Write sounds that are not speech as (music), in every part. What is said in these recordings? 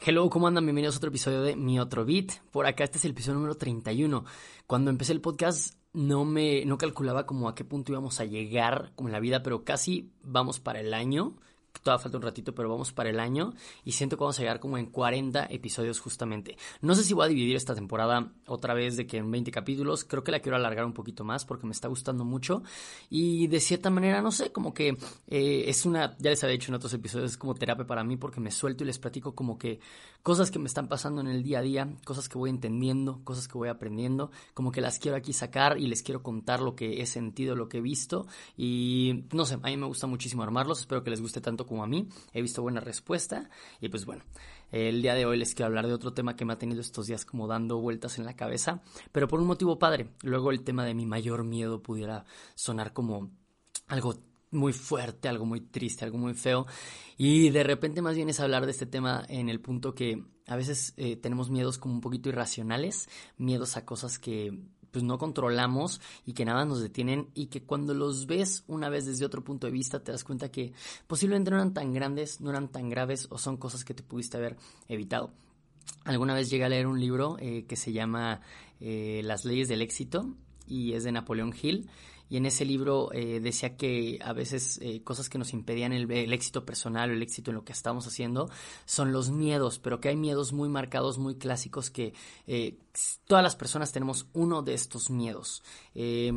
Hello, ¿cómo andan? Bienvenidos a otro episodio de Mi Otro Beat. Por acá este es el episodio número 31. Cuando empecé el podcast no me no calculaba como a qué punto íbamos a llegar como en la vida, pero casi vamos para el año todavía falta un ratito, pero vamos para el año y siento que vamos a llegar como en 40 episodios justamente. No sé si voy a dividir esta temporada otra vez de que en 20 capítulos, creo que la quiero alargar un poquito más porque me está gustando mucho y de cierta manera, no sé, como que eh, es una, ya les había dicho en otros episodios, es como terapia para mí porque me suelto y les platico como que cosas que me están pasando en el día a día, cosas que voy entendiendo, cosas que voy aprendiendo, como que las quiero aquí sacar y les quiero contar lo que he sentido, lo que he visto y no sé, a mí me gusta muchísimo armarlos, espero que les guste tanto como a mí. He visto buena respuesta y pues bueno, el día de hoy les quiero hablar de otro tema que me ha tenido estos días como dando vueltas en la cabeza, pero por un motivo padre. Luego el tema de mi mayor miedo pudiera sonar como algo muy fuerte, algo muy triste, algo muy feo. Y de repente más bien es hablar de este tema en el punto que a veces eh, tenemos miedos como un poquito irracionales, miedos a cosas que pues no controlamos y que nada nos detienen y que cuando los ves una vez desde otro punto de vista te das cuenta que posiblemente no eran tan grandes, no eran tan graves o son cosas que te pudiste haber evitado. Alguna vez llegué a leer un libro eh, que se llama eh, Las leyes del éxito y es de Napoleón Hill y en ese libro eh, decía que a veces eh, cosas que nos impedían el, éxito personal o el éxito en lo que estamos haciendo son los miedos, pero que hay miedos muy marcados, muy clásicos que eh, todas las personas tenemos uno de estos miedos.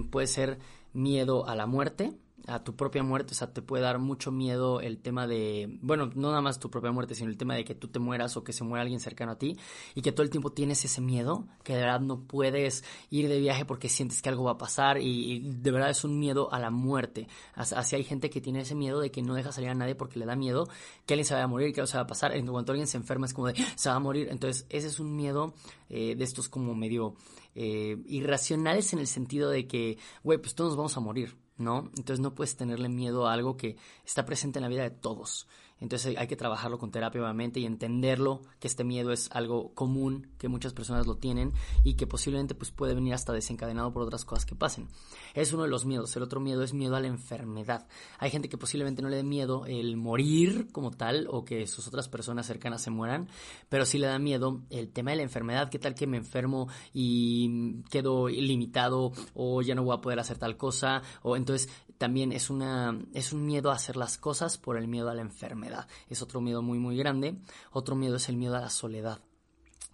puede ser miedo a la muerte, a tu propia muerte, o sea, te puede dar mucho miedo el tema de, bueno, no nada más tu propia muerte, sino el tema de que tú te mueras o que se muera alguien cercano a ti y que todo el tiempo tienes ese miedo, que de verdad no puedes ir de viaje porque sientes que algo va a pasar y, de verdad es un miedo a la muerte. Así hay gente que tiene ese miedo de que no deja salir a nadie porque le da miedo que alguien se vaya a morir, que algo se va a pasar. En cuanto alguien se enferma es como de, se va a morir. Entonces, ese es un miedo eh, de estos como medio eh, irracionales en el sentido de que, güey, pues todos vamos a morir. ¿no? Entonces no puedes tenerle miedo a algo que está presente en la vida de todos. Entonces hay que trabajarlo con terapia obviamente y entenderlo, que este miedo es algo común, que muchas personas lo tienen y que posiblemente pues puede venir hasta desencadenado por otras cosas que pasen. Es uno de los miedos. El otro miedo es miedo a la enfermedad. Hay gente que posiblemente no le dé miedo el morir como tal o que sus otras personas cercanas se mueran, pero sí le da miedo el tema de la enfermedad. ¿Qué tal que me enfermo y quedo limitado o ya no voy a poder hacer tal cosa? O entonces también es una es un miedo a hacer las cosas por el miedo a la enfermedad. Es otro miedo muy muy grande. Otro miedo es el miedo a la soledad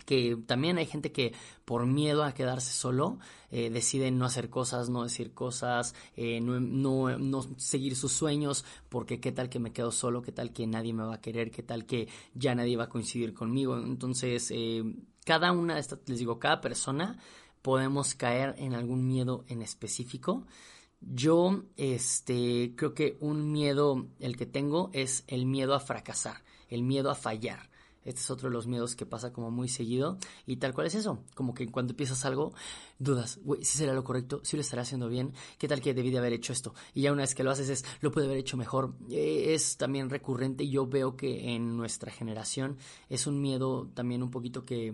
que también hay gente que por miedo a quedarse solo eh, decide no hacer cosas, no decir cosas, eh, no, no, no, seguir sus sueños, porque qué tal que me quedo solo, qué tal que nadie me va a querer, qué tal que ya nadie va a coincidir conmigo. Entonces, eh, cada una de estas, les digo, cada persona podemos caer en algún miedo en específico. Yo, este, creo que un miedo, el que tengo, es el miedo a fracasar, el miedo a fallar. Este es otro de los miedos que pasa como muy seguido. Y tal cual es eso. Como que cuando empiezas algo, dudas, güey, si será lo correcto, si lo estará haciendo bien, qué tal que debí de haber hecho esto. Y ya una vez que lo haces es, lo puede haber hecho mejor. Eh, es también recurrente y yo veo que en nuestra generación es un miedo también un poquito que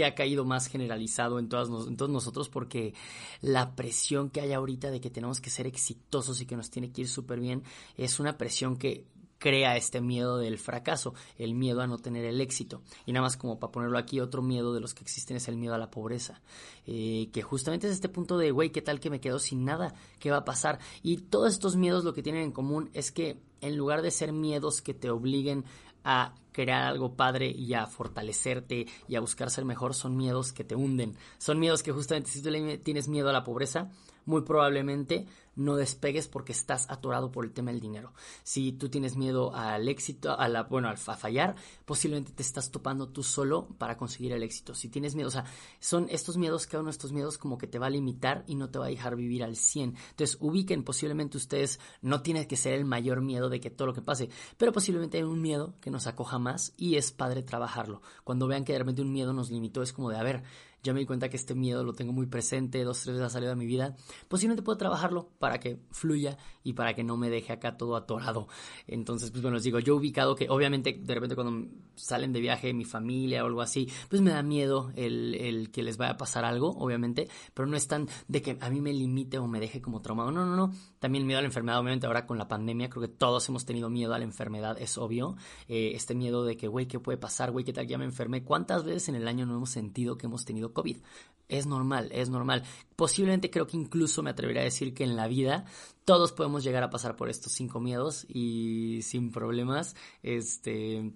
que ha caído más generalizado en, todas todos nosotros porque la presión que hay ahorita de que tenemos que ser exitosos y que nos tiene que ir súper bien es una presión que crea este miedo del fracaso, el miedo a no tener el éxito. Y nada más como para ponerlo aquí, otro miedo de los que existen es el miedo a la pobreza, eh, que justamente es este punto de, güey, ¿qué tal que me quedo sin nada? ¿Qué va a pasar? Y todos estos miedos lo que tienen en común es que en lugar de ser miedos que te obliguen a crear algo padre y a fortalecerte y a buscar ser mejor son miedos que te hunden. Son miedos que justamente si tú tienes miedo a la pobreza, muy probablemente no despegues porque estás atorado por el tema del dinero. Si tú tienes miedo al éxito, a la, bueno, al fallar, posiblemente te estás topando tú solo para conseguir el éxito. Si tienes miedo, o sea, son estos miedos, cada uno de estos miedos como que te va a limitar y no te va a dejar vivir al 100. Entonces, ubiquen, posiblemente ustedes no tienen que ser el mayor miedo de que todo lo que pase, pero posiblemente hay un miedo que nos acoja más y es padre trabajarlo. Cuando vean que de repente un miedo nos limitó, es como de, a ver, ya me di cuenta que este miedo lo tengo muy presente, dos, tres veces ha salido de mi vida, posiblemente puedo trabajarlo para que fluya y para que no me deje acá todo atorado. Entonces, pues bueno, les digo, yo he ubicado que obviamente de repente cuando salen de viaje mi familia o algo así, pues me da miedo el, el que les vaya a pasar algo, obviamente, pero no es tan de que a mí me limite o me deje como traumado. No, no, no. También miedo a la enfermedad, obviamente ahora con la pandemia creo que todos hemos tenido miedo a la enfermedad, es obvio. Eh, este miedo de que, güey, ¿qué puede pasar? Güey, ¿qué tal? Ya me enfermé. ¿Cuántas veces en el año no hemos sentido que hemos tenido COVID? Es normal, es normal. Posiblemente creo que incluso me atrevería a decir que en la vida todos podemos llegar a pasar por estos cinco miedos y sin problemas. Este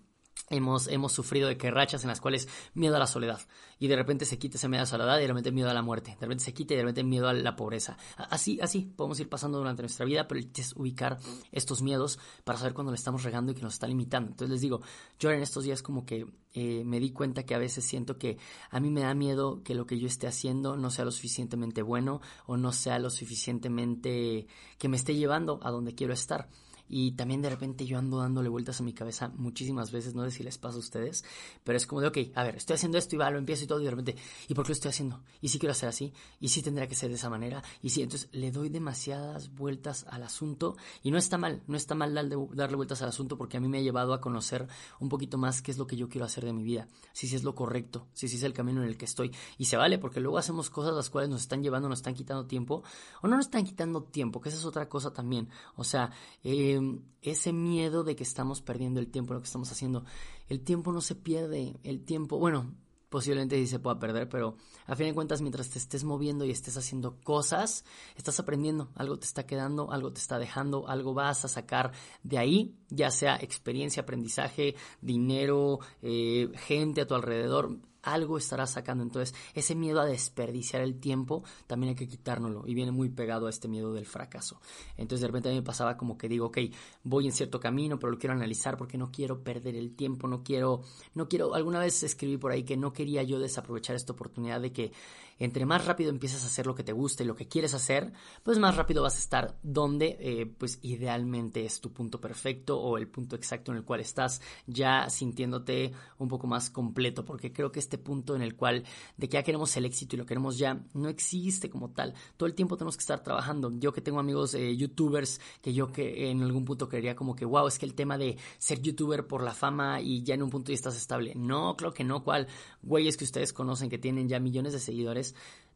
Hemos, hemos sufrido de que rachas en las cuales miedo a la soledad y de repente se quita ese miedo a la soledad y de repente miedo a la muerte, de repente se quita y de repente miedo a la pobreza. Así, así podemos ir pasando durante nuestra vida, pero es ubicar estos miedos para saber cuándo le estamos regando y que nos está limitando. Entonces les digo, yo en estos días como que eh, me di cuenta que a veces siento que a mí me da miedo que lo que yo esté haciendo no sea lo suficientemente bueno o no sea lo suficientemente que me esté llevando a donde quiero estar. Y también de repente yo ando dándole vueltas a mi cabeza muchísimas veces, no sé si les pasa a ustedes, pero es como de, ok, a ver, estoy haciendo esto y va, lo empiezo y todo y de repente, ¿y por qué lo estoy haciendo? ¿Y si quiero hacer así? ¿Y si tendría que ser de esa manera? Y si, entonces le doy demasiadas vueltas al asunto y no está mal, no está mal darle, darle vueltas al asunto porque a mí me ha llevado a conocer un poquito más qué es lo que yo quiero hacer de mi vida, si si es lo correcto, si si es el camino en el que estoy. Y se vale porque luego hacemos cosas las cuales nos están llevando, nos están quitando tiempo o no nos están quitando tiempo, que esa es otra cosa también. O sea, eh, Em, ese miedo de que estamos perdiendo el tiempo lo que estamos haciendo. El tiempo no se pierde, el tiempo, bueno, posiblemente sí se pueda perder, pero a fin de cuentas mientras te estés moviendo y estés haciendo cosas, estás aprendiendo, algo te está quedando, algo te está dejando, algo vas a sacar de ahí, ya sea experiencia, aprendizaje, dinero, eh, gente a tu alrededor, algo estará sacando. Entonces, ese miedo a desperdiciar el tiempo también hay que quitárnoslo y viene muy pegado a este miedo del fracaso. Entonces, de repente a mí me pasaba como que digo, ok, voy en cierto camino, pero lo quiero analizar porque no quiero perder el tiempo, no quiero, no quiero, alguna vez escribí por ahí que no quería yo desaprovechar esta oportunidad de que entre más rápido empiezas a hacer lo que te gusta y lo que quieres hacer, pues más rápido vas a estar donde, eh, pues idealmente es tu punto perfecto o el punto exacto en el cual estás ya sintiéndote un poco más completo, porque creo que este punto en el cual de que ya queremos el éxito y lo queremos ya, no existe como tal. Todo el tiempo tenemos que estar trabajando. Yo que tengo amigos eh, youtubers que yo que en algún punto creería como que, wow, es que el tema de ser youtuber por la fama y ya en un punto ya estás estable. No, creo que no, cual güeyes que ustedes conocen que tienen ya millones de seguidores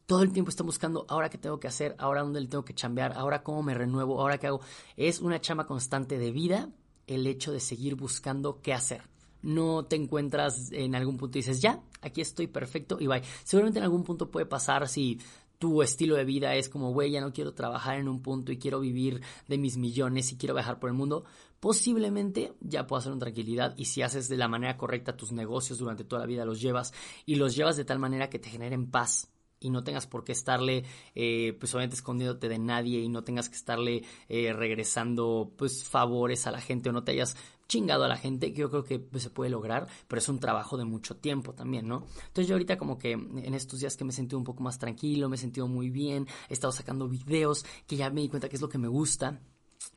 todo el tiempo están buscando ahora qué tengo que hacer, ahora dónde le tengo que chambear, ahora cómo me renuevo, ahora qué hago. Es una chama constante de vida el hecho de seguir buscando qué hacer. No te encuentras en algún punto y dices, ya, aquí estoy perfecto y bye. Seguramente en algún punto puede pasar si tu estilo de vida es como, güey, ya no quiero trabajar en un punto y quiero vivir de mis millones y quiero viajar por el mundo, posiblemente ya puedas hacer una tranquilidad y si haces de la manera correcta tus negocios durante toda la vida, los llevas y los llevas de tal manera que te generen paz y no tengas por qué estarle, eh, pues obviamente escondiéndote de nadie y no tengas que estarle eh, regresando, pues favores a la gente o no te hayas chingado a la gente, que yo creo que pues, se puede lograr, pero es un trabajo de mucho tiempo también, ¿no? Entonces yo ahorita como que en estos días que me he sentido un poco más tranquilo, me he sentido muy bien, he estado sacando videos que ya me di cuenta que es lo que me gusta.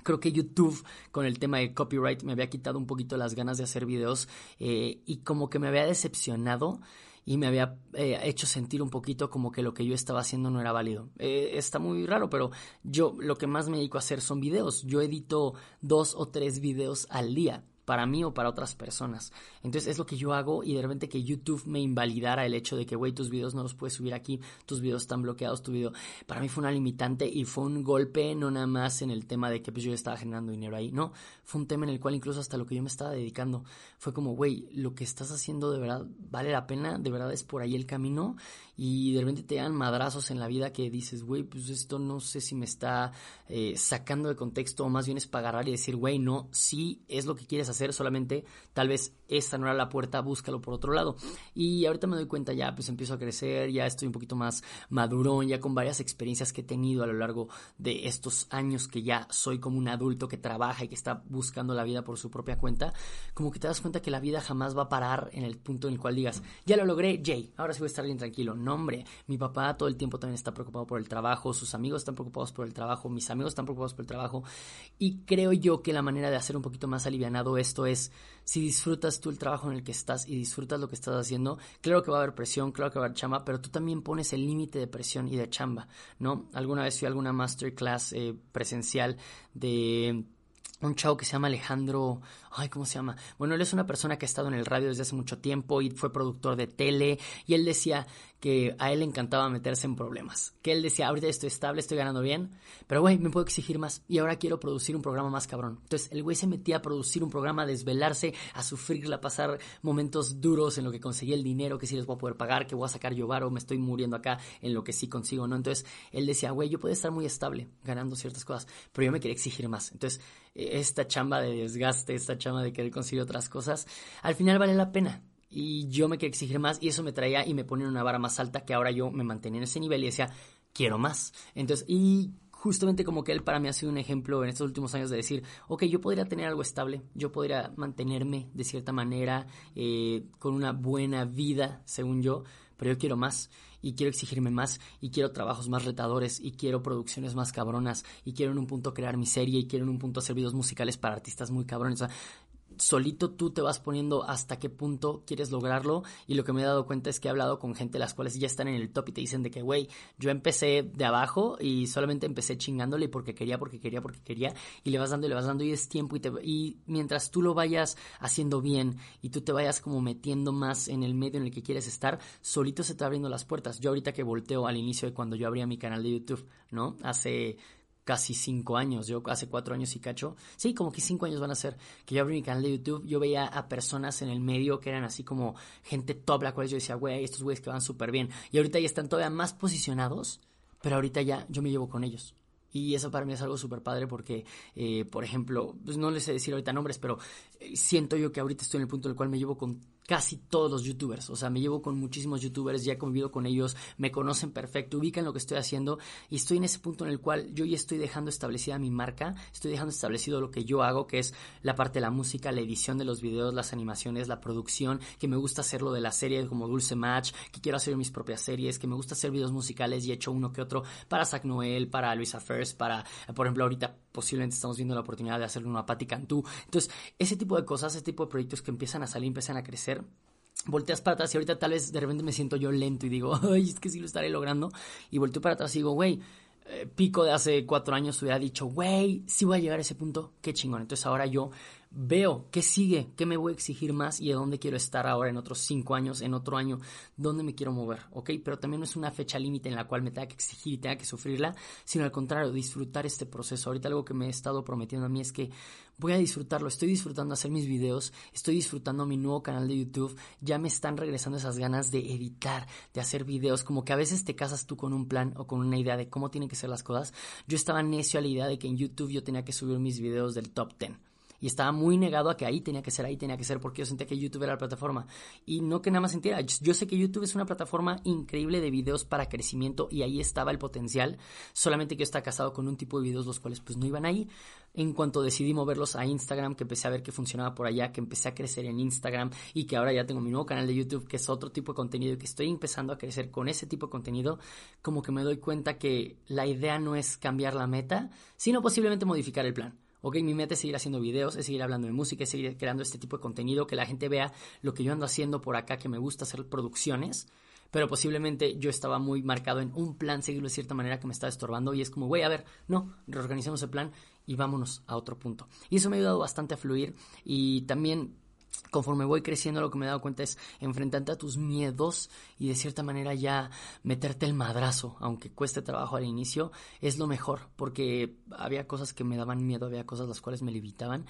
Creo que YouTube con el tema de copyright me había quitado un poquito las ganas de hacer videos eh, y como que me había decepcionado y me había eh, hecho sentir un poquito como que lo que yo estaba haciendo no era válido. Eh, está muy raro, pero yo lo que más me dedico a hacer son videos. Yo edito dos o tres videos al día para mí o para otras personas. Entonces es lo que yo hago y de repente que YouTube me invalidara el hecho de que, güey, tus videos no los puedes subir aquí, tus videos están bloqueados, tu video, para mí fue una limitante y fue un golpe no nada más en el tema de que pues yo estaba generando dinero ahí, no, fue un tema en el cual incluso hasta lo que yo me estaba dedicando fue como, güey, lo que estás haciendo de verdad vale la pena, de verdad es por ahí el camino y de repente te dan madrazos en la vida que dices, güey, pues esto no sé si me está eh, sacando de contexto o más bien es para agarrar y decir, güey, no, sí es lo que quieres hacer, solamente tal vez esta no era la puerta, búscalo por otro lado. Y ahorita me doy cuenta ya, pues empiezo a crecer, ya estoy un poquito más madurón, ya con varias experiencias que he tenido a lo largo de estos años que ya soy como un adulto que trabaja y que está buscando la vida por su propia cuenta, como que te das cuenta que la vida jamás va a parar en el punto en el cual digas, ya lo logré, Jay, ahora sí voy a estar bien tranquilo. No, hombre, mi papá todo el tiempo también está preocupado por el trabajo, sus amigos están preocupados por el trabajo, mis amigos están preocupados por el trabajo y creo yo que la manera de hacer un poquito más alivianado esto es si disfrutas tú el trabajo en el que estás y disfrutas lo que estás haciendo, claro que va a haber presión, claro que va a haber chamba, pero tú también pones el límite de presión y de chamba, ¿no? Alguna vez fui a alguna masterclass eh, presencial de un chavo que se llama Alejandro, ay, ¿cómo se llama? Bueno, él es una persona que ha estado en el radio desde hace mucho tiempo y fue productor de tele y él decía que a él le encantaba meterse en problemas, que él decía, ahorita estoy estable, estoy ganando bien, pero güey, me puedo exigir más y ahora quiero producir un programa más cabrón. Entonces el güey se metía a producir un programa, a desvelarse, a sufrir, a pasar momentos duros en lo que conseguía el dinero, que sí les voy a poder pagar, que voy a sacar yo o me estoy muriendo acá en lo que sí consigo, ¿no? Entonces él decía, güey, yo puedo estar muy estable ganando ciertas cosas, pero yo me quería exigir más. Entonces esta chamba de desgaste, esta chamba de querer conseguir otras cosas, al final vale la pena. Y yo me quería exigir más y eso me traía y me ponía una vara más alta que ahora yo me mantenía en ese nivel y decía, quiero más. Entonces, y justamente como que él para mí ha sido un ejemplo en estos últimos años de decir, ok, yo podría tener algo estable, yo podría mantenerme de cierta manera eh, con una buena vida, según yo, pero yo quiero más y quiero exigirme más y quiero trabajos más retadores y quiero producciones más cabronas y quiero en un punto crear mi serie y quiero en un punto hacer videos musicales para artistas muy cabrones. O sea, solito tú te vas poniendo hasta qué punto quieres lograrlo y lo que me he dado cuenta es que he hablado con gente las cuales ya están en el top y te dicen de que, güey, yo empecé de abajo y solamente empecé chingándole porque quería, porque quería, porque quería y le vas dando y le vas dando y es tiempo y, te, y mientras tú lo vayas haciendo bien y tú te vayas como metiendo más en el medio en el que quieres estar, solito se te abriendo las puertas. Yo ahorita que volteo al inicio de cuando yo abría mi canal de YouTube, ¿no? Hace casi cinco años, yo hace cuatro años y cacho, sí, como que cinco años van a ser, que yo abrí mi canal de YouTube, yo veía a personas en el medio que eran así como gente top, la cual yo decía, güey, estos güeyes que van súper bien, y ahorita ya están todavía más posicionados, pero ahorita ya yo me llevo con ellos. Y eso para mí es algo súper padre porque, eh, por ejemplo, pues no les sé decir ahorita nombres, pero eh, siento yo que ahorita estoy en el punto en el cual me llevo con casi todos los youtubers. O sea, me llevo con muchísimos youtubers, ya he convivido con ellos, me conocen perfecto, ubican lo que estoy haciendo y estoy en ese punto en el cual yo ya estoy dejando establecida mi marca, estoy dejando establecido lo que yo hago, que es la parte de la música, la edición de los videos, las animaciones, la producción, que me gusta hacerlo de la serie como Dulce Match, que quiero hacer mis propias series, que me gusta hacer videos musicales y he hecho uno que otro para Zach Noel, para Luisa First, para, por ejemplo, ahorita posiblemente estamos viendo la oportunidad de hacer una Patti Cantú. Entonces, ese tipo de cosas, ese tipo de proyectos que empiezan a salir, empiezan a crecer, volteas para atrás y ahorita tal vez de repente me siento yo lento y digo, (laughs) ay, es que sí lo estaré logrando. Y volteo para atrás y digo, güey, eh, Pico de hace cuatro años hubiera dicho, güey, sí voy a llegar a ese punto, qué chingón. Entonces ahora yo veo qué sigue, qué me voy a exigir más y a dónde quiero estar ahora en otros cinco años, en otro año, dónde me quiero mover, ¿ok? Pero también no es una fecha límite en la cual me tenga que exigir y tenga que sufrirla, sino al contrario, disfrutar este proceso. Ahorita algo que me he estado prometiendo a mí es que voy a disfrutarlo, estoy disfrutando hacer mis videos, estoy disfrutando mi nuevo canal de YouTube, ya me están regresando esas ganas de editar, de hacer videos, como que a veces te casas tú con un plan o con una idea de cómo tienen que ser las cosas. Yo estaba necio a la idea de que en YouTube yo tenía que subir mis videos del top 10 y estaba muy negado a que ahí tenía que ser, ahí tenía que ser, porque yo sentía que YouTube era la plataforma. Y no que nada más sentía, yo sé que YouTube es una plataforma increíble de videos para crecimiento y ahí estaba el potencial, solamente que yo estaba casado con un tipo de videos los cuales pues no iban ahí. En cuanto decidí moverlos a Instagram, que empecé a ver que funcionaba por allá, que empecé a crecer en Instagram y que ahora ya tengo mi nuevo canal de YouTube, que es otro tipo de contenido y que estoy empezando a crecer con ese tipo de contenido, como que me doy cuenta que la idea no es cambiar la meta, sino posiblemente modificar el plan ok, mi meta es seguir haciendo videos, es seguir hablando de música, es seguir creando este tipo de contenido, que la gente vea lo que yo ando haciendo por acá, que me gusta hacer producciones, pero posiblemente yo estaba muy marcado en un plan, seguirlo de cierta manera que me estaba estorbando y es como, güey, a ver, no, reorganicemos el plan y vámonos a otro punto. Y eso me ha ayudado bastante a fluir y también conforme voy creciendo, lo que me he dado cuenta es enfrentarte a tus miedos y de cierta manera ya meterte el madrazo, aunque cueste trabajo al inicio, es lo mejor, porque había cosas que me daban miedo, había cosas las cuales me limitaban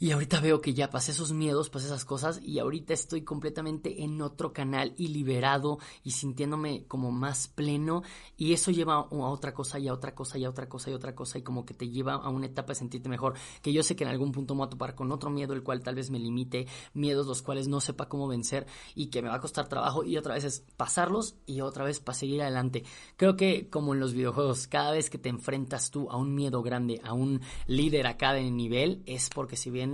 y ahorita veo que ya pasé esos miedos, pasé esas cosas y ahorita estoy completamente en otro canal y liberado y sintiéndome como más pleno y eso lleva a otra cosa y a otra cosa y a otra cosa y otra cosa y como que te lleva a una etapa de sentirte mejor, que yo sé que en algún punto me voy a topar con otro miedo el cual tal vez me limite, miedos los cuales no sepa cómo vencer y que me va a costar trabajo y otra vez es pasarlos y otra vez para seguir adelante. Creo que como en los videojuegos, cada vez que te enfrentas tú a un miedo grande, a un líder a cada nivel, es porque si bien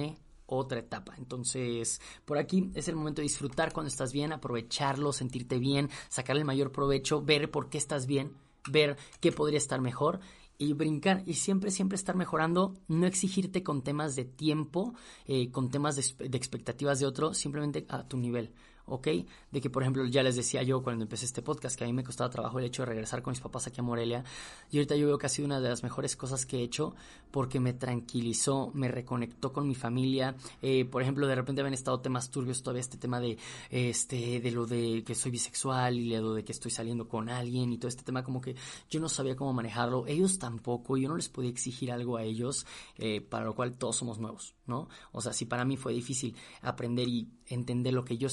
otra etapa. Entonces, por aquí es el momento de disfrutar cuando estás bien, aprovecharlo, sentirte bien, sacarle el mayor provecho, ver por qué estás bien, ver qué podría estar mejor y brincar y siempre, siempre estar mejorando, no exigirte con temas de tiempo, eh, con temas de, de expectativas de otro, simplemente a tu nivel. ¿Ok? De que, por ejemplo, ya les decía yo cuando empecé este podcast que a mí me costaba trabajo el hecho de regresar con mis papás aquí a Morelia. Y ahorita yo veo que ha sido una de las mejores cosas que he hecho porque me tranquilizó, me reconectó con mi familia. Eh, por ejemplo, de repente habían estado temas turbios todavía, este tema de, este, de lo de que soy bisexual y lo de que estoy saliendo con alguien y todo este tema como que yo no sabía cómo manejarlo. Ellos tampoco, yo no les podía exigir algo a ellos, eh, para lo cual todos somos nuevos, ¿no? O sea, si para mí fue difícil aprender y entender lo que yo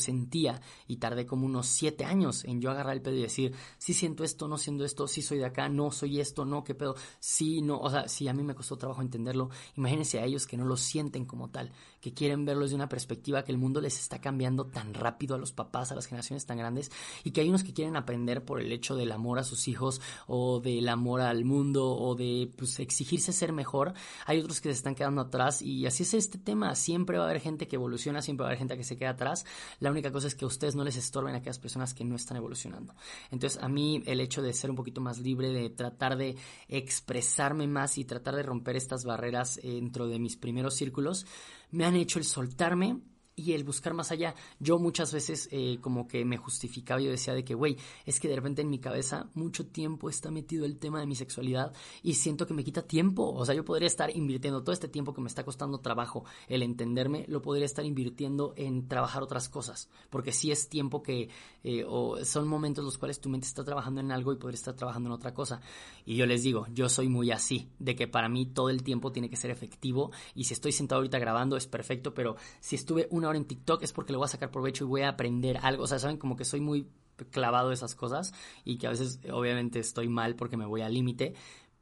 y tardé como unos siete años en yo agarrar el pedo y decir, sí siento esto, no siento esto, sí soy de acá, no soy esto, no, qué pedo, sí, no, o sea, si a mí me costó trabajo entenderlo, imagínense a ellos que no lo sienten como tal, que quieren verlo desde una perspectiva que el mundo les está cambiando tan rápido a los papás, a las generaciones tan grandes, y que hay unos que quieren aprender por el hecho del amor a sus hijos o del amor al mundo o de pues, exigirse ser mejor, hay otros que se están quedando atrás y así es este tema, siempre va a haber gente que evoluciona, siempre va a haber gente que se atrás. La única cosa es que ustedes no les estorben a aquellas personas que no están evolucionando. Entonces, a mí el hecho de ser un poquito más libre, de tratar de expresarme más y tratar de romper estas barreras dentro de mis primeros círculos, me han hecho el soltarme y el buscar más allá. Yo muchas veces eh, como que me justificaba y decía de que, güey, es que de repente en mi cabeza mucho tiempo está metido el tema de mi sexualidad y siento que me quita tiempo. O sea, yo podría estar invirtiendo todo este tiempo que me está costando trabajo el entenderme, lo podría estar invirtiendo en trabajar otras cosas. Porque sí es tiempo que, eh, o son momentos los cuales tu mente está trabajando en algo y podría estar trabajando en otra cosa. Y yo les digo, yo soy muy así, de que para mí todo el tiempo tiene que ser efectivo y si estoy sentado ahorita grabando es perfecto, pero si estuve un ahora en TikTok es porque le voy a sacar provecho y voy a aprender algo. O sea, saben como que soy muy clavado de esas cosas y que a veces obviamente estoy mal porque me voy al límite.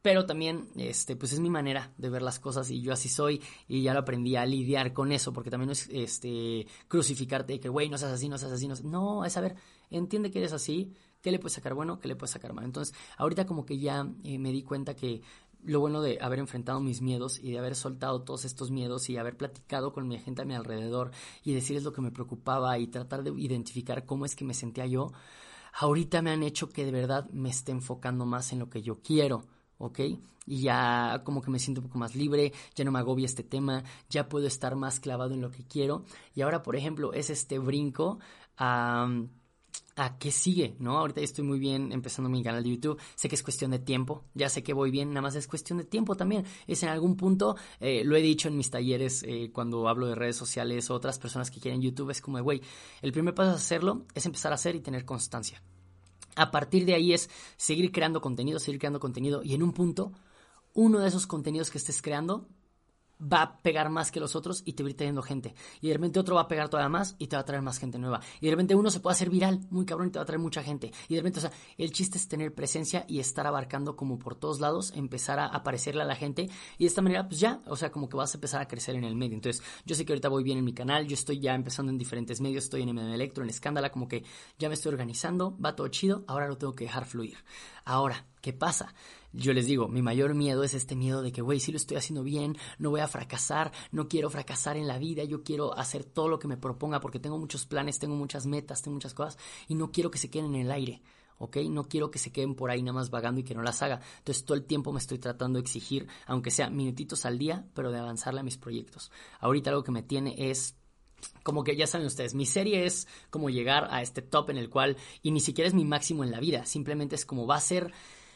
Pero también, este, pues es mi manera de ver las cosas y yo así soy y ya lo aprendí a lidiar con eso porque también no es, este, crucificarte de que, güey, no seas así, no seas así, no No, es saber, entiende que eres así, qué le puedes sacar bueno, qué le puedes sacar mal. Entonces, ahorita como que ya eh, me di cuenta que lo bueno de haber enfrentado mis miedos y de haber soltado todos estos miedos y haber platicado con mi gente a mi alrededor y decirles lo que me preocupaba y tratar de identificar cómo es que me sentía yo, ahorita me han hecho que de verdad me esté enfocando más en lo que yo quiero, ¿ok? Y ya como que me siento un poco más libre, ya no me agobia este tema, ya puedo estar más clavado en lo que quiero. Y ahora, por ejemplo, es este brinco a a qué sigue, ¿no? Ahorita estoy muy bien empezando mi canal de YouTube, sé que es cuestión de tiempo, ya sé que voy bien, nada más es cuestión de tiempo también, es en algún punto, eh, lo he dicho en mis talleres eh, cuando hablo de redes sociales o otras personas que quieren YouTube, es como, güey, el primer paso a hacerlo es empezar a hacer y tener constancia. A partir de ahí es seguir creando contenido, seguir creando contenido y en un punto, uno de esos contenidos que estés creando va a pegar más que los otros y te va a ir trayendo gente. Y de repente otro va a pegar todavía más y te va a traer más gente nueva. Y de repente uno se puede hacer viral, muy cabrón, y te va a traer mucha gente. Y de repente, o sea, el chiste es tener presencia y estar abarcando como por todos lados, empezar a aparecerle a la gente. Y de esta manera, pues ya, o sea, como que vas a empezar a crecer en el medio. Entonces, yo sé que ahorita voy bien en mi canal, yo estoy ya empezando en diferentes medios, estoy en MM Electro, en Escándala, como que ya me estoy organizando, va todo chido, ahora lo tengo que dejar fluir. Ahora, ¿qué pasa? Yo les digo, mi mayor miedo es este miedo de que, güey, si lo estoy haciendo bien, no voy a fracasar, no quiero fracasar en la vida, yo quiero hacer todo lo que me proponga porque tengo muchos planes, tengo muchas metas, tengo muchas cosas y no quiero que se queden en el aire. ¿ok? No quiero que se queden por ahí nada más vagando y que no las haga. Entonces todo el tiempo me estoy tratando de exigir, aunque sea minutitos al día, pero de avanzarle a mis proyectos. Ahorita algo que me tiene es como que ya saben ustedes, mi serie es como llegar a este top en el cual, y ni siquiera es mi máximo en la vida, simplemente es como va a ser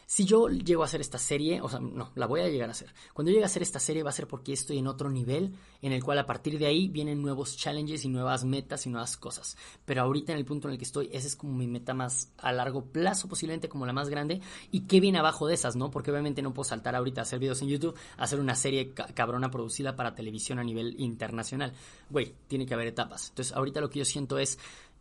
si yo llego a hacer esta serie, o sea, no, la voy a llegar a hacer. Cuando llegue a hacer esta serie va a ser porque estoy en otro nivel en el cual a partir de ahí vienen nuevos challenges y nuevas metas y nuevas cosas. Pero ahorita en el punto en el que estoy, esa es como mi meta más a largo plazo, posiblemente como la más grande. ¿Y qué viene abajo de esas, no? Porque obviamente no puedo saltar ahorita a hacer videos en YouTube, a hacer una serie cabrona producida para televisión a nivel internacional. Güey, tiene que haber etapas. Entonces ahorita lo que yo siento es,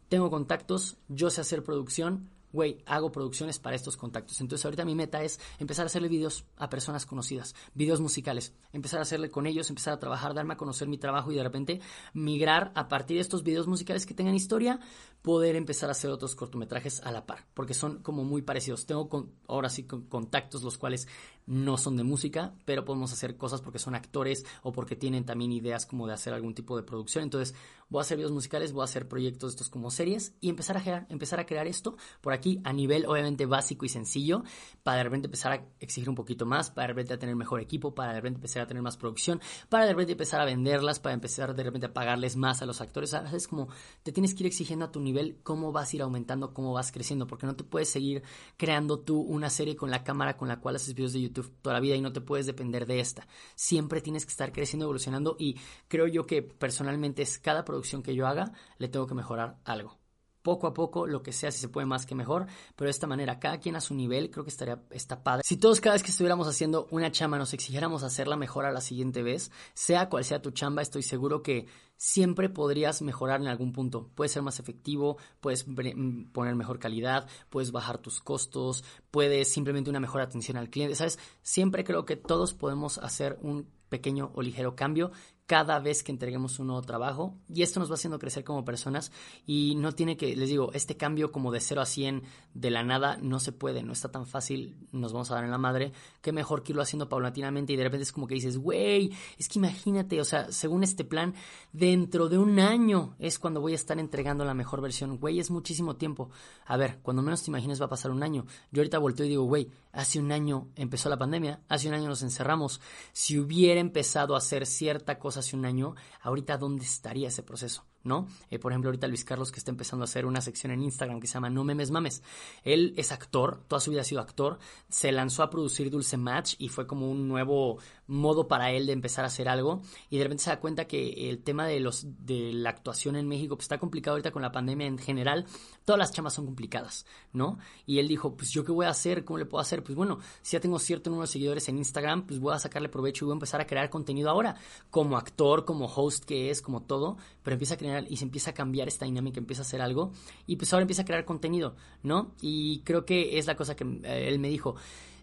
tengo contactos, yo sé hacer producción, güey, hago producciones para estos contactos. Entonces ahorita mi meta es empezar a hacerle videos a personas conocidas, videos musicales, empezar a hacerle con ellos, empezar a trabajar, darme a conocer mi trabajo y de repente migrar a partir de estos videos musicales que tengan historia, poder empezar a hacer otros cortometrajes a la par, porque son como muy parecidos. Tengo con, ahora sí contactos los cuales no son de música, pero podemos hacer cosas porque son actores o porque tienen también ideas como de hacer algún tipo de producción. Entonces, voy a hacer videos musicales, voy a hacer proyectos estos como series y empezar a crear, empezar a crear esto. Por aquí a nivel obviamente básico y sencillo, para de repente empezar a exigir un poquito más, para de repente a tener mejor equipo, para de repente empezar a tener más producción, para de repente empezar a venderlas, para empezar de repente a pagarles más a los actores. Es como te tienes que ir exigiendo a tu nivel cómo vas a ir aumentando, cómo vas creciendo, porque no te puedes seguir creando tú una serie con la cámara con la cual haces videos de YouTube toda la vida y no te puedes depender de esta. Siempre tienes que estar creciendo, evolucionando y creo yo que personalmente es cada producción que yo haga, le tengo que mejorar algo poco a poco, lo que sea, si se puede más que mejor, pero de esta manera, cada quien a su nivel, creo que estaría, está padre. Si todos cada vez que estuviéramos haciendo una chamba nos exigiéramos hacerla mejor a la siguiente vez, sea cual sea tu chamba, estoy seguro que siempre podrías mejorar en algún punto. Puedes ser más efectivo, puedes mm, poner mejor calidad, puedes bajar tus costos, puedes simplemente una mejor atención al cliente, ¿sabes? Siempre creo que todos podemos hacer un pequeño o ligero cambio cada vez que entreguemos un nuevo trabajo y esto nos va haciendo crecer como personas y no tiene que, les digo, este cambio como de 0 a 100 de la nada no se puede, no está tan fácil, nos vamos a dar en la madre, que mejor que irlo haciendo paulatinamente y de repente es como que dices, güey, es que imagínate, o sea, según este plan, dentro de un año es cuando voy a estar entregando la mejor versión, güey, es muchísimo tiempo. A ver, cuando menos te imagines va a pasar un año. Yo ahorita volteo y digo, güey, hace un año empezó la pandemia, hace un año nos encerramos, si hubiera empezado a hacer cierta cosa hace un año, ahorita dónde estaría ese proceso. ¿No? Eh, por ejemplo, ahorita Luis Carlos que está empezando a hacer una sección en Instagram que se llama No Memes Mames. Él es actor, toda su vida ha sido actor, se lanzó a producir Dulce Match y fue como un nuevo modo para él de empezar a hacer algo y de repente se da cuenta que el tema de los de la actuación en México pues, está complicado ahorita con la pandemia en general, todas las chamas son complicadas, ¿no? Y él dijo, pues yo qué voy a hacer, cómo le puedo hacer? Pues bueno, si ya tengo cierto número de seguidores en Instagram, pues voy a sacarle provecho y voy a empezar a crear contenido ahora, como actor, como host que es, como todo, pero empieza a crear y se empieza a cambiar esta dinámica, empieza a hacer algo y pues ahora empieza a crear contenido, ¿no? Y creo que es la cosa que eh, él me dijo.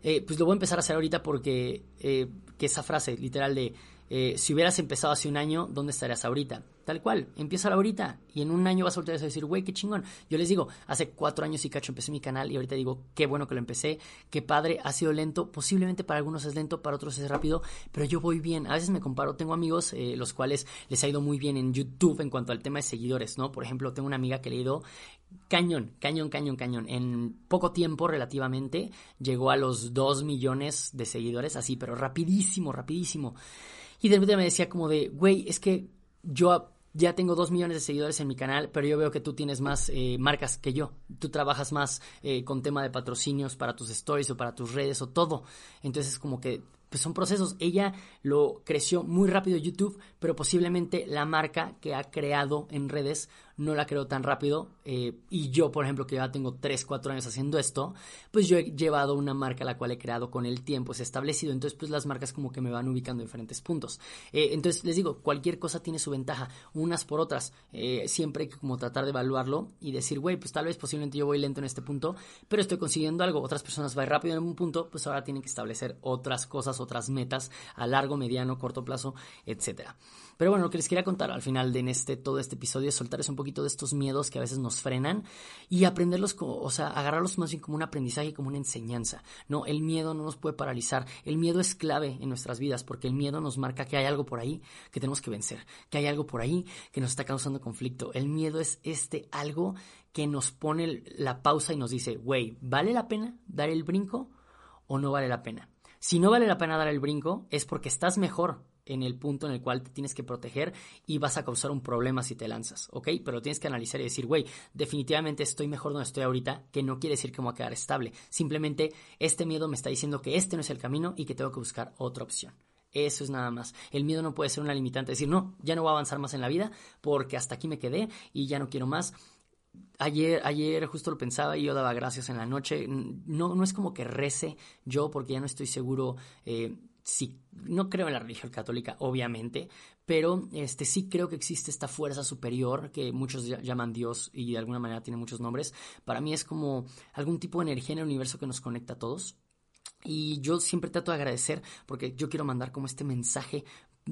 Eh, pues lo voy a empezar a hacer ahorita porque eh, que esa frase literal de eh, si hubieras empezado hace un año, ¿dónde estarías ahorita? Tal cual, empieza ahorita y en un año vas a volver a decir, güey, qué chingón. Yo les digo, hace cuatro años y cacho empecé mi canal y ahorita digo, qué bueno que lo empecé, qué padre, ha sido lento, posiblemente para algunos es lento, para otros es rápido, pero yo voy bien. A veces me comparo, tengo amigos eh, los cuales les ha ido muy bien en YouTube en cuanto al tema de seguidores, ¿no? Por ejemplo, tengo una amiga que le ha ido cañón, cañón, cañón, cañón. En poco tiempo relativamente llegó a los dos millones de seguidores, así, pero rapidísimo, rapidísimo. Y de repente me decía como de, güey, es que yo ya tengo dos millones de seguidores en mi canal, pero yo veo que tú tienes más eh, marcas que yo. Tú trabajas más eh, con tema de patrocinios para tus stories o para tus redes o todo. Entonces, como que pues son procesos. Ella lo creció muy rápido YouTube, pero posiblemente la marca que ha creado en redes no la creo tan rápido. Eh, y yo, por ejemplo, que ya tengo 3, 4 años haciendo esto, pues yo he llevado una marca la cual he creado con el tiempo, es establecido. Entonces, pues las marcas como que me van ubicando en diferentes puntos. Eh, entonces, les digo, cualquier cosa tiene su ventaja, unas por otras. Eh, siempre hay que como tratar de evaluarlo y decir, güey, pues tal vez posiblemente yo voy lento en este punto, pero estoy consiguiendo algo. Otras personas van rápido en un punto, pues ahora tienen que establecer otras cosas, otras metas a largo, mediano, corto plazo, etcétera. Pero bueno, lo que les quería contar al final de este, todo este episodio es soltarles un poquito de estos miedos que a veces nos frenan y aprenderlos, o sea, agarrarlos más bien como un aprendizaje, como una enseñanza. No, el miedo no nos puede paralizar. El miedo es clave en nuestras vidas porque el miedo nos marca que hay algo por ahí que tenemos que vencer, que hay algo por ahí que nos está causando conflicto. El miedo es este algo que nos pone la pausa y nos dice, güey, ¿vale la pena dar el brinco o no vale la pena? Si no vale la pena dar el brinco es porque estás mejor en el punto en el cual te tienes que proteger y vas a causar un problema si te lanzas, ¿ok? Pero tienes que analizar y decir, güey, definitivamente estoy mejor donde estoy ahorita, que no quiere decir que me voy a quedar estable. Simplemente este miedo me está diciendo que este no es el camino y que tengo que buscar otra opción. Eso es nada más. El miedo no puede ser una limitante. Decir, no, ya no voy a avanzar más en la vida porque hasta aquí me quedé y ya no quiero más. Ayer, ayer justo lo pensaba y yo daba gracias en la noche. No, no es como que rece yo porque ya no estoy seguro eh, sí, no creo en la religión católica, obviamente, pero este, sí creo que existe esta fuerza superior que muchos llaman Dios y de alguna manera tiene muchos nombres. Para mí es como algún tipo de energía en el universo que nos conecta a todos. Y yo siempre trato de agradecer porque yo quiero mandar como este mensaje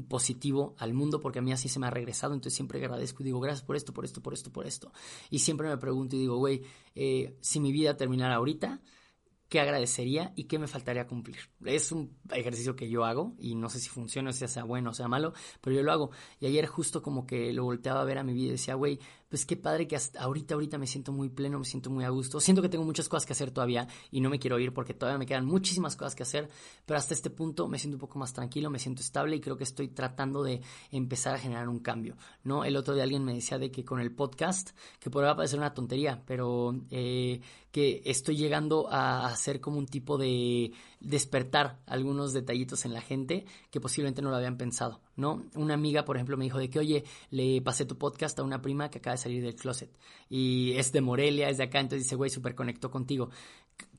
positivo al mundo porque a mí así se me ha regresado, entonces siempre agradezco y digo gracias por esto, por esto, por esto, por esto. Y siempre me pregunto y digo, güey, eh, si mi vida terminara ahorita, qué agradecería y qué me faltaría cumplir. Es un ejercicio que yo hago y no sé si funciona, si sea bueno o sea malo, pero yo lo hago. Y ayer justo como que lo volteaba a ver a mi vida y decía, güey, pues qué padre que hasta ahorita, ahorita me siento muy pleno, me siento muy a gusto. Siento que tengo muchas cosas que hacer todavía y no me quiero ir porque todavía me quedan muchísimas cosas que hacer, pero hasta este punto me siento un poco más tranquilo, me siento estable y creo que estoy tratando de empezar a generar un cambio, ¿no? El otro día alguien me decía de que con el podcast, que podría parecer una tontería, pero eh, que estoy llegando a hacer como un tipo de despertar algunos detallitos en la gente que posiblemente no lo habían pensado, ¿no? Una amiga, por ejemplo, me dijo de que, oye, le pasé tu podcast a una prima que acaba de salir del closet y es de Morelia, es de acá, entonces dice, güey, súper conectó contigo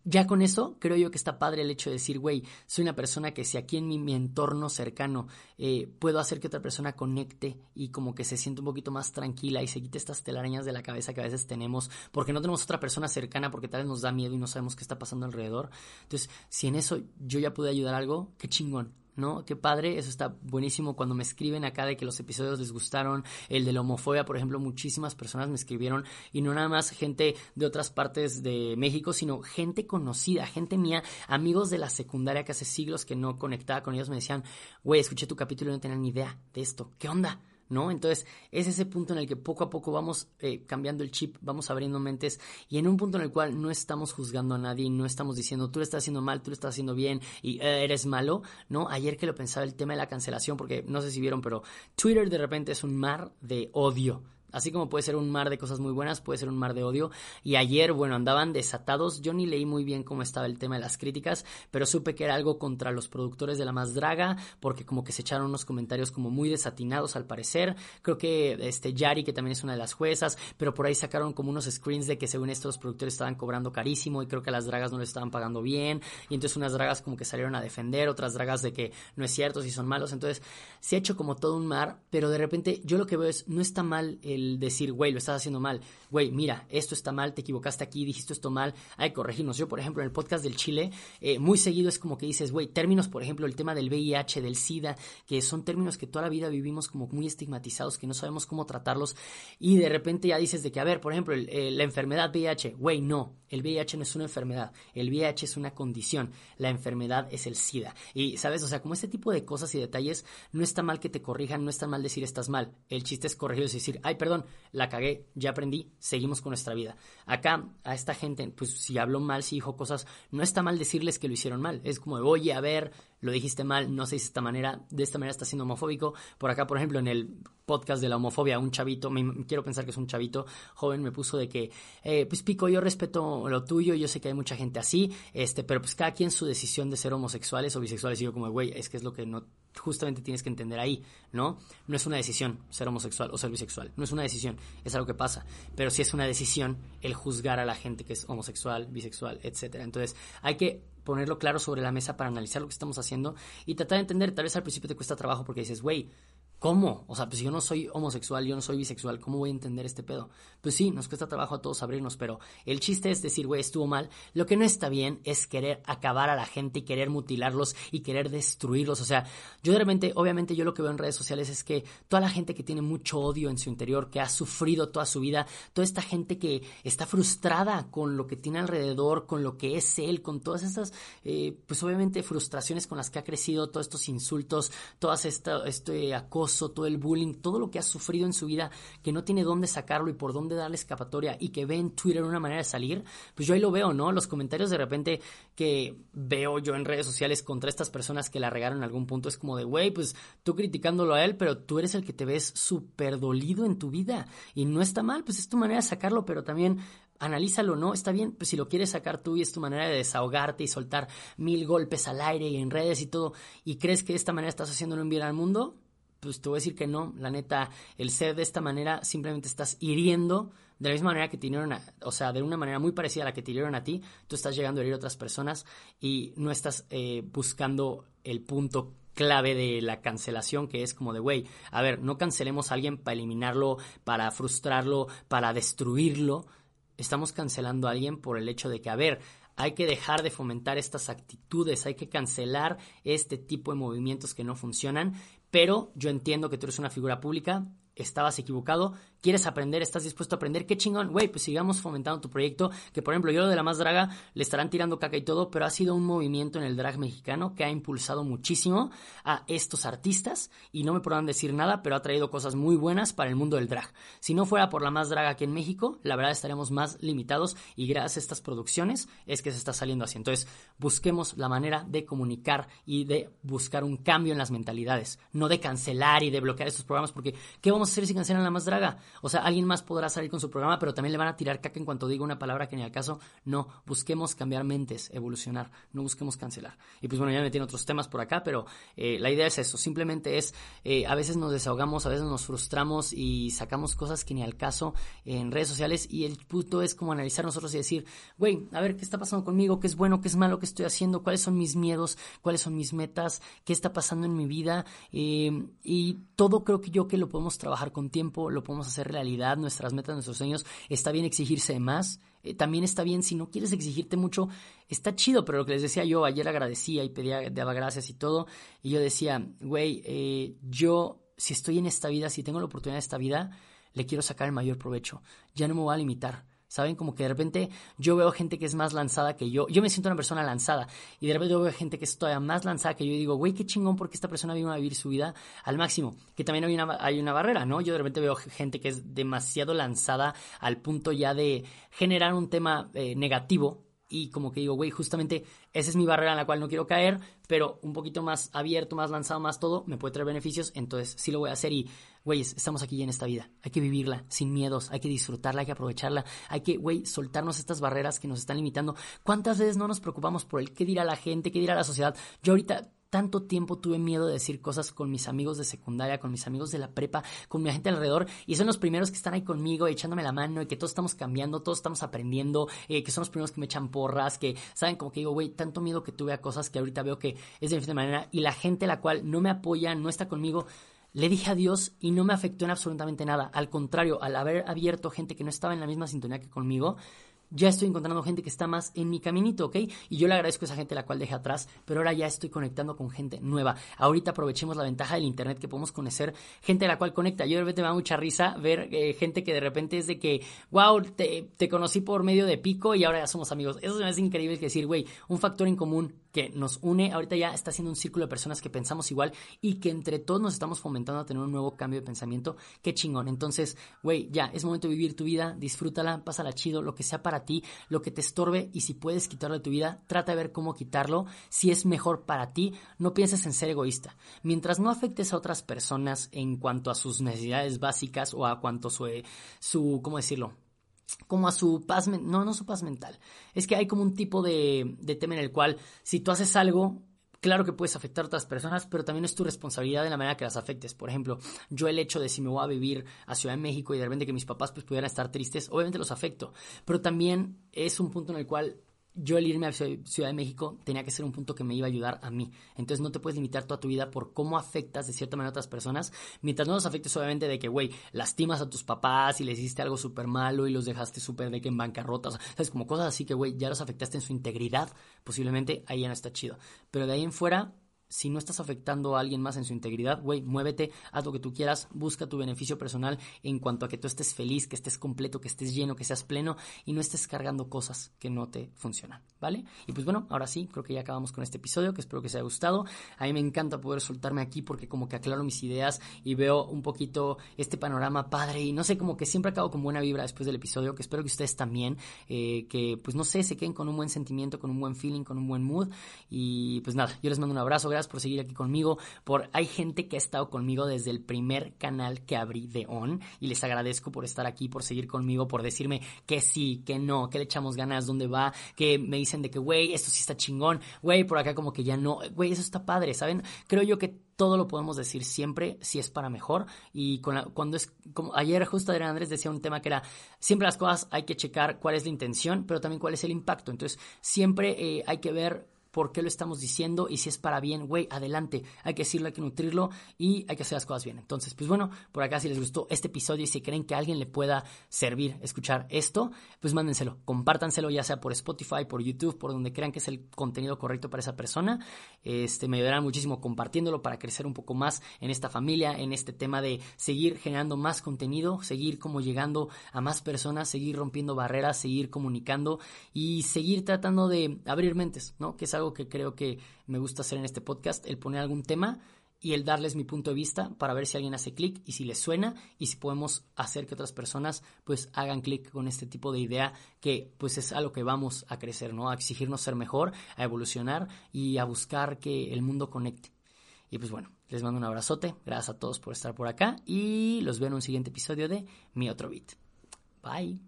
ya con eso creo yo que está padre el hecho de decir, güey, soy una persona que si aquí en mi, entorno cercano eh, puedo hacer que otra persona conecte y como que se sienta un poquito más tranquila y se quite estas telarañas de la cabeza que a veces tenemos porque no tenemos otra persona cercana porque tal vez nos da miedo y no sabemos qué está pasando alrededor. Entonces, si en eso yo ya pude ayudar algo, qué chingón. ¿No? Qué padre, eso está buenísimo cuando me escriben acá de que los episodios les gustaron, el de la homofobia, por ejemplo, muchísimas personas me escribieron y no nada más gente de otras partes de México, sino gente conocida, gente mía, amigos de la secundaria que hace siglos que no conectaba con ellos, me decían, güey, escuché tu capítulo y no tenía ni idea de esto, ¿qué onda? ¿No? Entonces, es ese punto en el que poco a poco vamos eh, cambiando el chip, vamos abriendo mentes y en un punto en el cual no estamos juzgando a nadie, no estamos diciendo tú lo estás haciendo mal, tú lo estás haciendo bien y eh, eres malo, ¿no? Ayer que lo pensaba el tema de la cancelación, porque no sé si vieron, pero Twitter de repente es un mar de odio, Así como puede ser un mar de cosas muy buenas, puede ser un mar de odio. Y ayer, bueno, andaban desatados. Yo ni leí muy bien cómo estaba el tema de las críticas, pero supe que era algo contra los productores de La Más Draga, porque como que se echaron unos comentarios como muy desatinados al parecer. Creo que este Yari, que también es una de las juezas, pero por ahí sacaron como unos screens de que según esto los productores estaban cobrando carísimo y creo que a las dragas no les estaban pagando bien. Y entonces unas dragas como que salieron a defender, otras dragas de que no es cierto, si son malos. Entonces se ha hecho como todo un mar, pero de repente yo lo que veo es, no está mal el decir, güey, lo estás haciendo mal, güey, mira, esto está mal, te equivocaste aquí, dijiste esto mal, hay que corregirnos. Yo, por ejemplo, en el podcast del Chile, eh, muy seguido es como que dices, güey, términos, por ejemplo, el tema del VIH, del SIDA, que son términos que toda la vida vivimos como muy estigmatizados, que no sabemos cómo tratarlos, y de repente ya dices de que, a ver, por ejemplo, la enfermedad VIH, güey, no, el VIH no es una enfermedad, el VIH es una condición, la enfermedad es el SIDA. Y, ¿sabes? O sea, como este tipo de cosas y detalles, no está mal que te corrijan, no está mal decir estás mal. El chiste es corregirlos y decir, ay, perdón, la cagué, ya aprendí, seguimos con nuestra vida. Acá, a esta gente, pues si habló mal, si dijo cosas, no está mal decirles que lo hicieron mal. Es como, oye, a ver, lo dijiste mal, no se dice de esta manera, de esta manera está siendo homofóbico. Por acá, por ejemplo, en el podcast de la homofobia, un chavito, me, quiero pensar que es un chavito joven, me puso de que, eh, pues Pico, yo respeto lo tuyo, yo sé que hay mucha gente así, este, pero pues cada quien su decisión de ser homosexuales o bisexuales, y yo como, güey, es que es lo que no, justamente tienes que entender ahí, ¿no? No es una decisión ser homosexual o ser bisexual, no es una decisión, es algo que pasa, pero sí es una decisión el juzgar a la gente que es homosexual, bisexual, etcétera. Entonces, hay que ponerlo claro sobre la mesa para analizar lo que estamos haciendo y tratar de entender, tal vez al principio te cuesta trabajo porque dices, güey, ¿Cómo? O sea, pues yo no soy homosexual, yo no soy bisexual, ¿cómo voy a entender este pedo? Pues sí, nos cuesta trabajo a todos abrirnos, pero el chiste es decir, güey, estuvo mal. Lo que no está bien es querer acabar a la gente y querer mutilarlos y querer destruirlos. O sea, yo de repente, obviamente yo lo que veo en redes sociales es que toda la gente que tiene mucho odio en su interior, que ha sufrido toda su vida, toda esta gente que está frustrada con lo que tiene alrededor, con lo que es él, con todas estas, eh, pues obviamente frustraciones con las que ha crecido, todos estos insultos, todas esta, este acoso todo el bullying, todo lo que ha sufrido en su vida, que no tiene dónde sacarlo y por dónde darle escapatoria y que ve en Twitter una manera de salir, pues yo ahí lo veo, ¿no? Los comentarios de repente que veo yo en redes sociales contra estas personas que la regaron en algún punto es como de, güey, pues tú criticándolo a él, pero tú eres el que te ves súper dolido en tu vida y no está mal, pues es tu manera de sacarlo, pero también analízalo, ¿no? Está bien, pues si lo quieres sacar tú y es tu manera de desahogarte y soltar mil golpes al aire y en redes y todo, y crees que de esta manera estás haciéndolo un bien al mundo, pues te voy a decir que no, la neta, el ser de esta manera simplemente estás hiriendo de la misma manera que te hirieron, o sea, de una manera muy parecida a la que te hirieron a ti, tú estás llegando a herir a otras personas y no estás eh, buscando el punto clave de la cancelación, que es como de, güey, a ver, no cancelemos a alguien para eliminarlo, para frustrarlo, para destruirlo, estamos cancelando a alguien por el hecho de que, a ver, hay que dejar de fomentar estas actitudes, hay que cancelar este tipo de movimientos que no funcionan, pero yo entiendo que tú eres una figura pública, estabas equivocado, ¿Quieres aprender? ¿Estás dispuesto a aprender? Qué chingón, güey, pues sigamos fomentando tu proyecto. Que por ejemplo, yo lo de la más draga le estarán tirando caca y todo, pero ha sido un movimiento en el drag mexicano que ha impulsado muchísimo a estos artistas y no me podrán decir nada, pero ha traído cosas muy buenas para el mundo del drag. Si no fuera por la más draga aquí en México, la verdad estaríamos más limitados y gracias a estas producciones es que se está saliendo así. Entonces, busquemos la manera de comunicar y de buscar un cambio en las mentalidades, no de cancelar y de bloquear estos programas, porque ¿qué vamos a hacer si cancelan la más draga? O sea, alguien más podrá salir con su programa, pero también le van a tirar caca en cuanto diga una palabra que ni al caso. No, busquemos cambiar mentes, evolucionar, no busquemos cancelar. Y pues bueno, ya me tiene otros temas por acá, pero eh, la idea es eso, simplemente es, eh, a veces nos desahogamos, a veces nos frustramos y sacamos cosas que ni al caso en redes sociales y el punto es como analizar nosotros y decir, güey, a ver, ¿qué está pasando conmigo? ¿Qué es bueno? ¿Qué es malo? ¿Qué estoy haciendo? ¿Cuáles son mis miedos? ¿Cuáles son mis metas? ¿Qué está pasando en mi vida? Eh, y todo creo que yo que lo podemos trabajar con tiempo, lo podemos hacer realidad, nuestras metas, nuestros sueños. Está bien exigirse más. Eh, también está bien, si no quieres exigirte mucho, está chido, pero lo que les decía yo, ayer agradecía y pedía, daba gracias y todo, y yo decía, güey, eh, yo, si estoy en esta vida, si tengo la oportunidad de esta vida, le quiero sacar el mayor provecho, ya no me voy a limitar. ¿Saben? Como que de repente yo veo gente que es más lanzada que yo. Yo me siento una persona lanzada. Y de repente yo veo gente que es todavía más lanzada que yo y digo, güey, qué chingón porque esta persona vino a vivir su vida al máximo. Que también hay una, hay una barrera, ¿no? Yo de repente veo gente que es demasiado lanzada al punto ya de generar un tema eh, negativo y como que digo, güey, justamente esa es mi barrera en la cual no quiero caer, pero un poquito más abierto, más lanzado, más todo, me puede traer beneficios, entonces sí lo voy a hacer y, güeyes, estamos aquí en esta vida, hay que vivirla sin miedos, hay que disfrutarla, hay que aprovecharla, hay que, güey, soltarnos estas barreras que nos están limitando. ¿Cuántas veces no nos preocupamos por el qué dirá la gente, qué dirá la sociedad? Yo ahorita tanto tiempo tuve miedo de decir cosas con mis amigos de secundaria, con mis amigos de la prepa, con mi gente alrededor, y son los primeros que están ahí conmigo, echándome la mano, y que todos estamos cambiando, todos estamos aprendiendo, eh, que son los primeros que me echan porras, que saben como que digo, güey, tanto miedo que tuve a cosas que ahorita veo que es de diferente manera, y la gente la cual no me apoya, no está conmigo, le dije adiós y no me afectó en absolutamente nada. Al contrario, al haber abierto gente que no estaba en la misma sintonía que conmigo, ya estoy encontrando gente que está más en mi caminito, ¿ok? Y yo le agradezco a esa gente la cual dejé atrás, pero ahora ya estoy conectando con gente nueva. Ahorita aprovechemos la ventaja del internet que podemos conocer gente la cual conecta. Yo de repente me da mucha risa ver eh, gente que de repente es de que, wow, te, te, conocí por medio de pico y ahora ya somos amigos. Eso es increíble que decir, güey, un factor en común que nos une, ahorita ya está siendo un círculo de personas que pensamos igual y que entre todos nos estamos fomentando a tener un nuevo cambio de pensamiento. Qué chingón. Entonces, güey, ya es momento de vivir tu vida, disfrútala, pásala chido, lo que sea para ti, lo que te estorbe y si puedes quitarlo de tu vida, trata de ver cómo quitarlo, si es mejor para ti, no pienses en ser egoísta. Mientras no afectes a otras personas en cuanto a sus necesidades básicas o a cuanto su, su ¿cómo decirlo? Como a su paz, no, no su paz mental. Es que hay como un tipo de, de tema en el cual si tú haces algo Claro que puedes afectar a otras personas, pero también es tu responsabilidad de la manera que las afectes. Por ejemplo, yo el hecho de si me voy a vivir a Ciudad de México y de repente que mis papás pues pudieran estar tristes, obviamente los afecto, pero también es un punto en el cual yo el irme a Ciudad de México tenía que ser un punto que me iba a ayudar a mí. Entonces no te puedes limitar toda tu vida por cómo afectas de cierta manera a otras personas, mientras no los afectes obviamente de que, güey, lastimas a tus papás y les hiciste algo súper malo y los dejaste súper de que en bancarrota, sabes, como cosas así que, güey, ya los afectaste en su integridad, posiblemente ahí ya no está chido. Pero de ahí en fuera, si no estás afectando a alguien más en su integridad, güey, muévete, haz lo que tú quieras, busca tu beneficio personal en cuanto a que tú estés feliz, que estés completo, que estés lleno, que seas pleno y no estés cargando cosas que no te funcionan, ¿vale? Y pues bueno, ahora sí, creo que ya acabamos con este episodio, que espero que os haya gustado. A mí me encanta poder soltarme aquí porque como que aclaro mis ideas y veo un poquito este panorama padre y no sé, como que siempre acabo con buena vibra después del episodio, que espero que ustedes también, eh, que pues no sé, se queden con un buen sentimiento, con un buen feeling, con un buen mood y pues nada, yo les mando un abrazo, por seguir aquí conmigo, por hay gente que ha estado conmigo desde el primer canal que abrí de On y les agradezco por estar aquí, por seguir conmigo, por decirme que sí, que no, que le echamos ganas, dónde va, que me dicen de que, güey, esto sí está chingón, güey, por acá como que ya no, güey, eso está padre, ¿saben? Creo yo que todo lo podemos decir siempre si es para mejor y con cuando es como ayer justo Adrián Andrés decía un tema que era siempre las cosas hay que checar cuál es la intención pero también cuál es el impacto entonces siempre eh, hay que ver por qué lo estamos diciendo y si es para bien, güey, adelante. Hay que decirlo, hay que nutrirlo y hay que hacer las cosas bien. Entonces, pues bueno, por acá si les gustó este episodio y si creen que a alguien le pueda servir escuchar esto, pues mándenselo, compártanselo ya sea por Spotify, por YouTube, por donde crean que es el contenido correcto para esa persona. Este, me ayudarán muchísimo compartiéndolo para crecer un poco más en esta familia, en este tema de seguir generando más contenido, seguir como llegando a más personas, seguir rompiendo barreras, seguir comunicando y seguir tratando de abrir mentes, ¿no? Que algo que creo que me gusta hacer en este podcast, el poner algún tema y el darles mi punto de vista para ver si alguien hace clic y si les suena y si podemos hacer que otras personas pues hagan clic con este tipo de idea que pues es a lo que vamos a crecer, ¿no? A exigirnos ser mejor, a evolucionar y a buscar que el mundo conecte. Y pues bueno, les mando un abrazote, gracias a todos por estar por acá y los veo en un siguiente episodio de Mi Otro Beat. Bye.